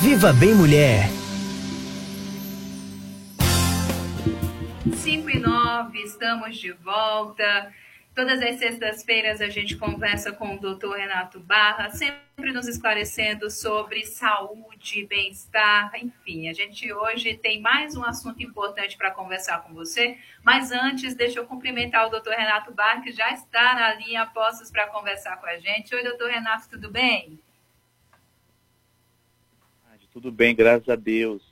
Viva Bem Mulher! 5 e 9, estamos de volta. Todas as sextas-feiras a gente conversa com o doutor Renato Barra, sempre nos esclarecendo sobre saúde, bem-estar, enfim. A gente hoje tem mais um assunto importante para conversar com você, mas antes, deixa eu cumprimentar o doutor Renato Barra, que já está na linha postos para conversar com a gente. Oi, doutor Renato, tudo bem? Tudo bem, graças a Deus.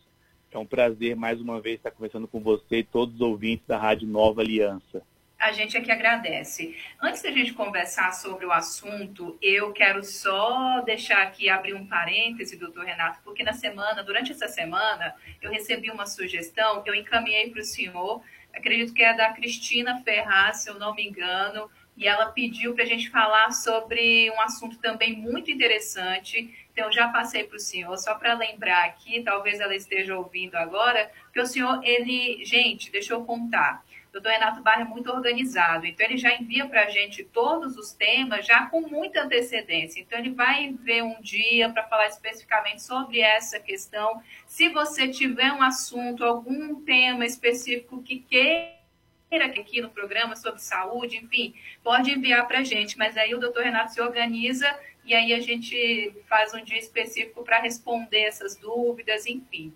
É um prazer mais uma vez estar conversando com você e todos os ouvintes da Rádio Nova Aliança a gente aqui agradece. Antes da gente conversar sobre o assunto, eu quero só deixar aqui, abrir um parêntese, doutor Renato, porque na semana, durante essa semana, eu recebi uma sugestão, eu encaminhei para o senhor, acredito que é da Cristina Ferraz, se eu não me engano, e ela pediu para a gente falar sobre um assunto também muito interessante. Então, já passei para o senhor, só para lembrar aqui, talvez ela esteja ouvindo agora, que o senhor, ele, gente, deixa eu contar doutor Renato Barra é muito organizado, então ele já envia para a gente todos os temas já com muita antecedência. Então ele vai ver um dia para falar especificamente sobre essa questão. Se você tiver um assunto, algum tema específico que queira aqui no programa sobre saúde, enfim, pode enviar para a gente. Mas aí o doutor Renato se organiza e aí a gente faz um dia específico para responder essas dúvidas, enfim.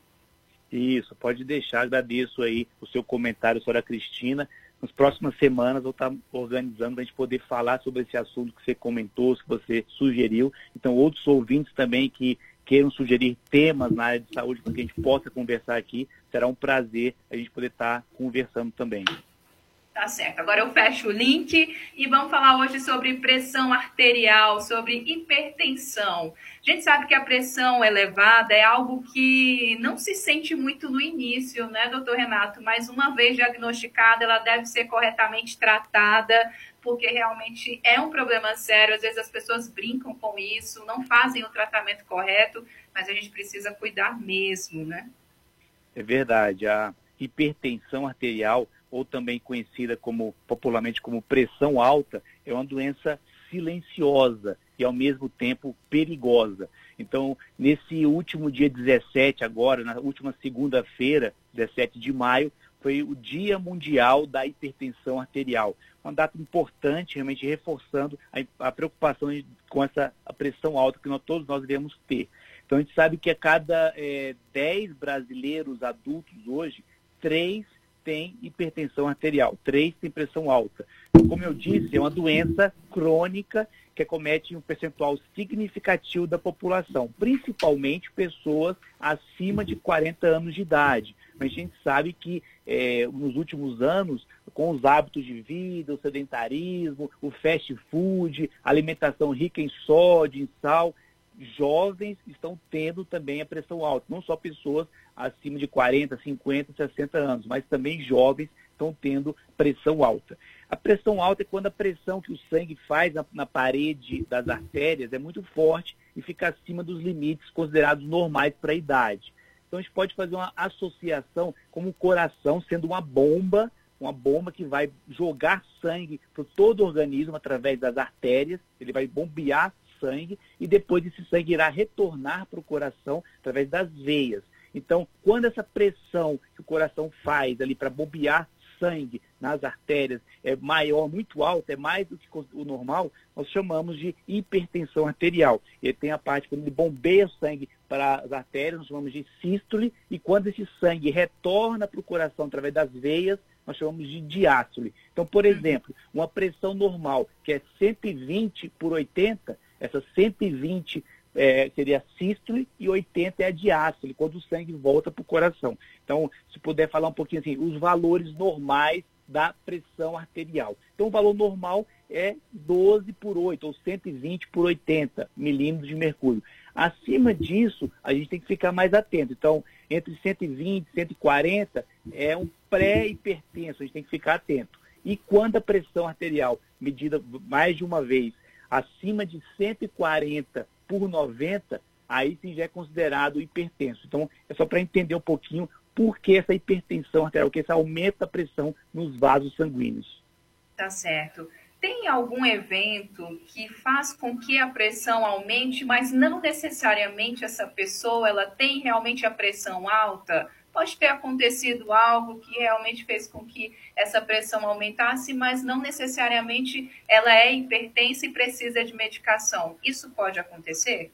Isso, pode deixar, agradeço aí o seu comentário sobre a Cristina. Nas próximas semanas eu estou organizando para a gente poder falar sobre esse assunto que você comentou, que você sugeriu. Então, outros ouvintes também que queiram sugerir temas na área de saúde para que a gente possa conversar aqui, será um prazer a gente poder estar conversando também. Tá certo. Agora eu fecho o link e vamos falar hoje sobre pressão arterial, sobre hipertensão. A gente sabe que a pressão elevada é algo que não se sente muito no início, né, doutor Renato? Mas uma vez diagnosticada, ela deve ser corretamente tratada, porque realmente é um problema sério. Às vezes as pessoas brincam com isso, não fazem o tratamento correto, mas a gente precisa cuidar mesmo, né? É verdade. A hipertensão arterial ou também conhecida como popularmente como pressão alta, é uma doença silenciosa e ao mesmo tempo perigosa. Então, nesse último dia 17 agora, na última segunda-feira, 17 de maio, foi o Dia Mundial da Hipertensão Arterial. Uma data importante, realmente reforçando a, a preocupação com essa pressão alta que nós, todos nós devemos ter. Então, a gente sabe que a cada é, 10 brasileiros adultos hoje, três tem hipertensão arterial, três têm pressão alta. Como eu disse, é uma doença crônica que acomete um percentual significativo da população, principalmente pessoas acima de 40 anos de idade. Mas a gente sabe que é, nos últimos anos, com os hábitos de vida, o sedentarismo, o fast food, alimentação rica em sódio, em sal, jovens estão tendo também a pressão alta, não só pessoas acima de 40, 50, 60 anos, mas também jovens estão tendo pressão alta. A pressão alta é quando a pressão que o sangue faz na, na, parede das artérias é muito forte e fica acima dos limites considerados normais para a idade. Então a gente pode fazer uma associação como o coração sendo uma bomba, uma bomba que vai jogar sangue para todo o organismo através das artérias, ele vai bombear sangue e depois esse sangue irá retornar para o coração através das veias. Então, quando essa pressão que o coração faz ali para bombear sangue nas artérias é maior, muito alta, é mais do que o normal, nós chamamos de hipertensão arterial. Ele tem a parte quando ele bombeia o sangue para as artérias, nós chamamos de sístole, e quando esse sangue retorna para o coração através das veias, nós chamamos de diástole. Então, por exemplo, uma pressão normal, que é 120 por 80, essa 120 é, seria a sístole e 80 é a diástole, quando o sangue volta para o coração. Então, se puder falar um pouquinho assim, os valores normais da pressão arterial. Então, o valor normal é 12 por 8, ou 120 por 80 milímetros de mercúrio. Acima disso, a gente tem que ficar mais atento. Então, entre 120 e 140 é um pré-hipertenso, a gente tem que ficar atento. E quando a pressão arterial, medida mais de uma vez, acima de 140 por 90, aí sim já é considerado hipertenso. Então, é só para entender um pouquinho por que essa hipertensão arterial, que esse aumenta a pressão nos vasos sanguíneos. Tá certo. Tem algum evento que faz com que a pressão aumente, mas não necessariamente essa pessoa ela tem realmente a pressão alta? Pode ter acontecido algo que realmente fez com que essa pressão aumentasse, mas não necessariamente ela é hipertensa e precisa de medicação. Isso pode acontecer?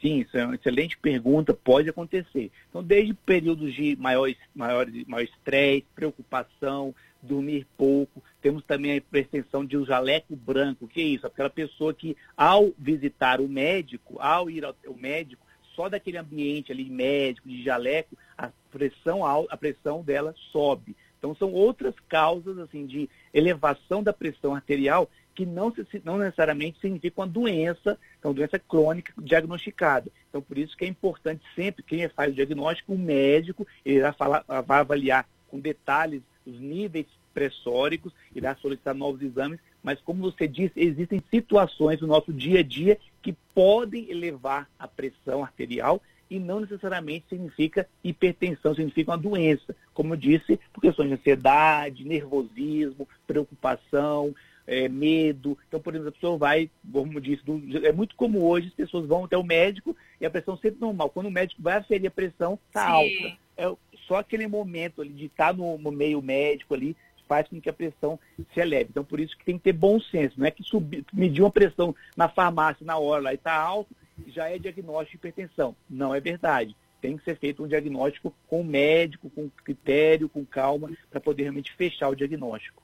Sim, isso é uma excelente pergunta, pode acontecer. Então, desde períodos de maior, maior, maior estresse, preocupação, dormir pouco, temos também a hipertensão de um jaleco branco, que é isso? Aquela pessoa que, ao visitar o médico, ao ir ao médico, só daquele ambiente ali médico, de jaleco, a pressão, a pressão dela sobe. Então, são outras causas assim de elevação da pressão arterial que não, não necessariamente significa uma doença, então doença crônica diagnosticada. Então, por isso que é importante sempre, quem faz o diagnóstico, o médico, ele vai, falar, vai avaliar com detalhes os níveis pressóricos, irá solicitar novos exames, mas como você disse, existem situações no nosso dia a dia que podem elevar a pressão arterial e não necessariamente significa hipertensão, significa uma doença. Como eu disse, por questões de ansiedade, nervosismo, preocupação, é, medo. Então, por exemplo, a pessoa vai, como disse, do, é muito comum hoje, as pessoas vão até o médico e a pressão sempre normal. Quando o médico vai aferir a pressão, está alta. É só aquele momento ali de estar tá no, no, meio médico ali faz com que a pressão se eleve. Então, por isso que tem que ter bom senso. Não é que subir, medir uma pressão na farmácia na hora lá e está alto, já é diagnóstico de hipertensão. Não é verdade. Tem que ser feito um diagnóstico com o médico, com critério, com calma, para poder realmente fechar o diagnóstico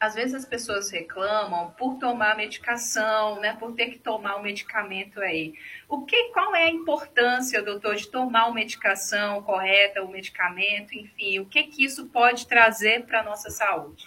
às vezes as pessoas reclamam por tomar medicação, né, por ter que tomar o um medicamento aí. O que, qual é a importância, doutor, de tomar uma medicação correta, o medicamento, enfim, o que que isso pode trazer para a nossa saúde?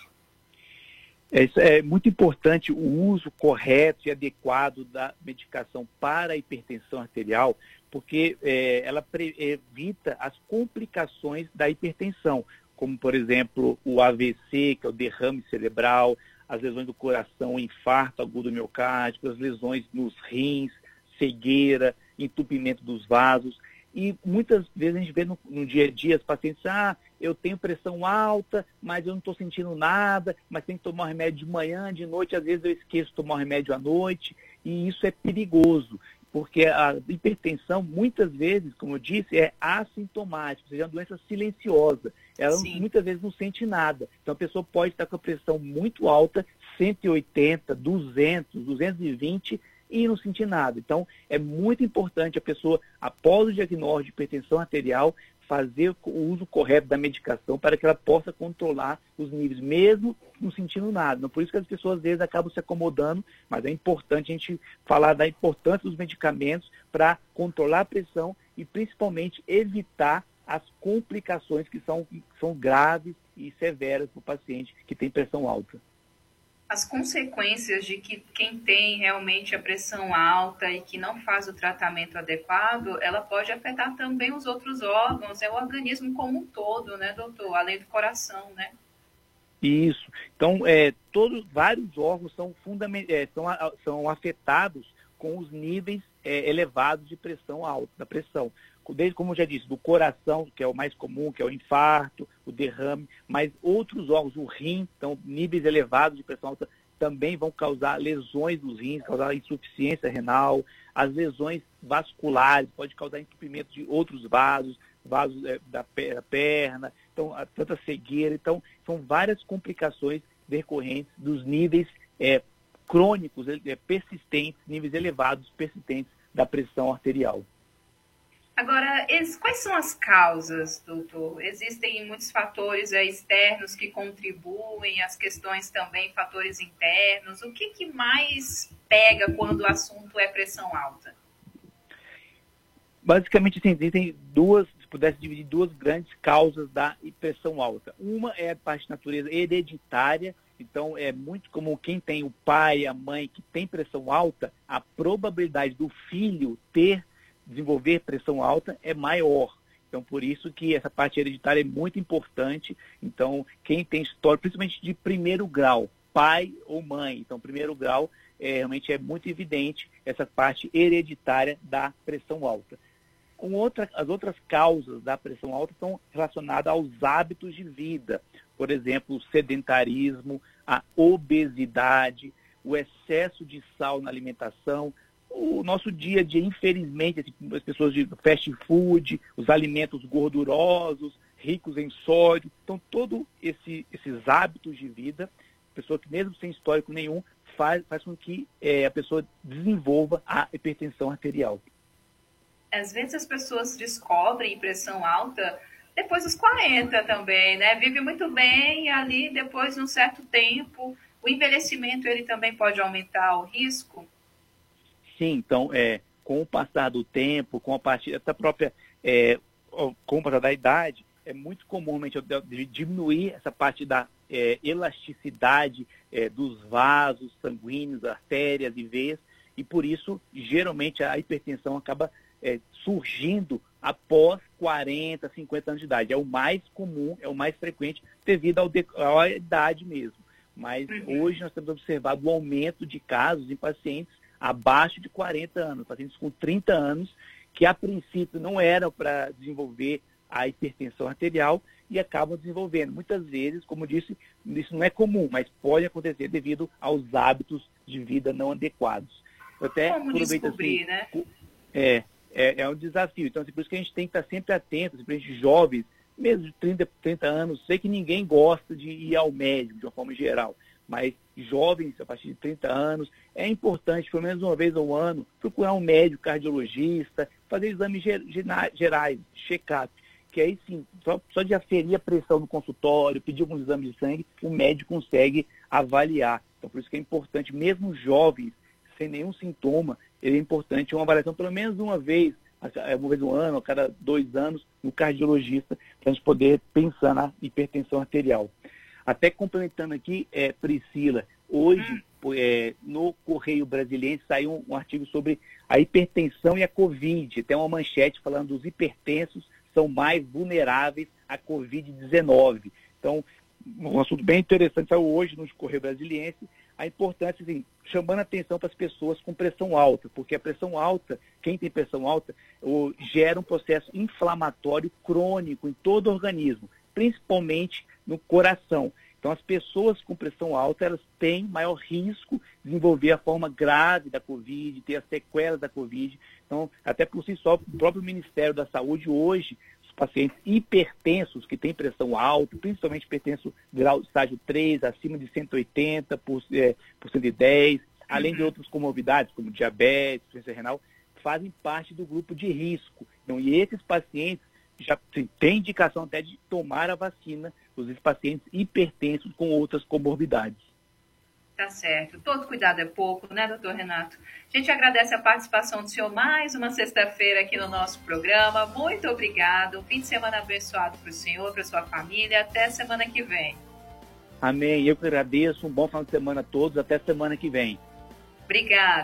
É, é, muito importante o uso correto e adequado da medicação para a hipertensão arterial, porque é, ela evita as complicações da hipertensão como por exemplo o AVC, que é o derrame cerebral, as lesões do coração, o infarto agudo miocárdico, as lesões nos rins, cegueira, entupimento dos vasos. E muitas vezes a gente vê no, no dia a dia as pacientes, ah, eu tenho pressão alta, mas eu não estou sentindo nada, mas tem que tomar remédio de manhã, de noite, às vezes eu esqueço de tomar remédio à noite, e isso é perigoso porque a hipertensão, muitas vezes, como eu disse, é assintomática, ou seja, é uma doença silenciosa. Ela Sim. muitas vezes não sente nada. Então a pessoa pode estar com a pressão muito alta, 180, 200, 220 e não sentir nada. Então é muito importante a pessoa, após o diagnóstico de hipertensão arterial, fazer o uso correto da medicação para que ela possa controlar os níveis, mesmo não sentindo nada. Então, por isso que as pessoas às vezes acabam se acomodando, mas é importante a gente falar da importância dos medicamentos para controlar a pressão e principalmente evitar as complicações que são, são graves e severas para o paciente que tem pressão alta as consequências de que quem tem realmente a pressão alta e que não faz o tratamento adequado, ela pode afetar também os outros órgãos, é o organismo como um todo, né, doutor? Além do coração, né? Isso. Então, é, todos, vários órgãos são, é, são, são afetados com os níveis é, elevados de pressão alta, da pressão desde como eu já disse, do coração, que é o mais comum, que é o infarto, o derrame, mas outros órgãos, o rim, então níveis elevados de pressão alta também vão causar lesões dos rins, causar insuficiência renal, as lesões vasculares, pode causar entupimento de outros vasos, vasos é, da perna, então tanta cegueira, então são várias complicações decorrentes dos níveis é, crônicos, é, persistentes, níveis elevados persistentes da pressão arterial. Agora, quais são as causas, doutor? Existem muitos fatores externos que contribuem, as questões também, fatores internos. O que, que mais pega quando o assunto é pressão alta? Basicamente, assim, existem duas, se pudesse dividir duas grandes causas da pressão alta. Uma é a parte de natureza hereditária, então é muito comum quem tem o pai, a mãe que tem pressão alta, a probabilidade do filho ter desenvolver pressão alta é maior. Então, por isso que essa parte hereditária é muito importante. Então, quem tem história, principalmente de primeiro grau, pai ou mãe, então, primeiro grau, é, realmente é muito evidente essa parte hereditária da pressão alta. Um outra, as outras causas da pressão alta estão relacionadas aos hábitos de vida. Por exemplo, o sedentarismo, a obesidade, o excesso de sal na alimentação, o nosso dia a dia, infelizmente, assim, as pessoas de fast food, os alimentos gordurosos, ricos em sódio. Então, todos esse, esses hábitos de vida, pessoa que mesmo sem histórico nenhum, faz, faz com que é, a pessoa desenvolva a hipertensão arterial. Às vezes as pessoas descobrem pressão alta depois dos 40 também, né? Vive muito bem ali depois de um certo tempo. O envelhecimento ele também pode aumentar o risco? Sim, então é, com o passar do tempo, com a partir dessa própria é, com o passar da idade, é muito comum diminuir essa parte da é, elasticidade é, dos vasos sanguíneos, artérias e veias, e por isso, geralmente, a hipertensão acaba é, surgindo após 40, 50 anos de idade. É o mais comum, é o mais frequente, devido ao à idade mesmo. Mas uhum. hoje nós temos observado o aumento de casos em pacientes abaixo de 40 anos, pacientes com 30 anos, que a princípio não eram para desenvolver a hipertensão arterial e acabam desenvolvendo. Muitas vezes, como disse, isso não é comum, mas pode acontecer devido aos hábitos de vida não adequados. Eu até como descobrir, assim, né? É, é, é, um desafio. Então, assim, por isso que a gente tem que estar sempre atento, simplesmente jovens, mesmo de 30, 30 anos, sei que ninguém gosta de ir ao médico de uma forma geral, mas jovens a partir de 30 anos, é importante, pelo menos uma vez ao ano, procurar um médico cardiologista, fazer exames gerais, check-up que aí sim, só, só de aferir a pressão no consultório, pedir alguns exames de sangue, o médico consegue avaliar. Então, por isso que é importante, mesmo jovens, sem nenhum sintoma, é importante uma avaliação pelo menos uma vez, uma vez no ano, a cada dois anos, no cardiologista, para a gente poder pensar na hipertensão arterial. Até complementando aqui, é, Priscila, hoje é, no Correio Brasiliense saiu um, um, artigo sobre a hipertensão e a Covid. Tem uma manchete falando dos hipertensos são mais vulneráveis à Covid-19. Então, um assunto bem interessante saiu hoje no Correio Brasiliense, a importância, assim, chamando a atenção para as pessoas com pressão alta, porque a pressão alta, quem tem pressão alta, gera um processo inflamatório crônico em todo o organismo, principalmente no coração. Então, as pessoas com pressão alta, elas têm maior risco de desenvolver a forma grave da Covid, ter as sequelas da Covid. Então, até por si só, o próprio Ministério da Saúde hoje, os pacientes hipertensos que têm pressão alta, principalmente hipertenso grau estágio 3, acima de 180 por, é, por 110, além de uhum. outras comorbidades, como diabetes, doença renal, fazem parte do grupo de risco. Então, e esses pacientes já assim, têm indicação até de tomar a vacina, os pacientes hipertensos com outras comorbidades. Tá certo. Todo cuidado é pouco, né, doutor Renato? A gente agradece a participação do senhor mais uma sexta-feira aqui no nosso programa. Muito obrigado. Um fim de semana abençoado para o senhor, para sua família. Até semana que vem. Amém. Eu que agradeço. Um bom final de semana a todos. Até semana que vem. Obrigada.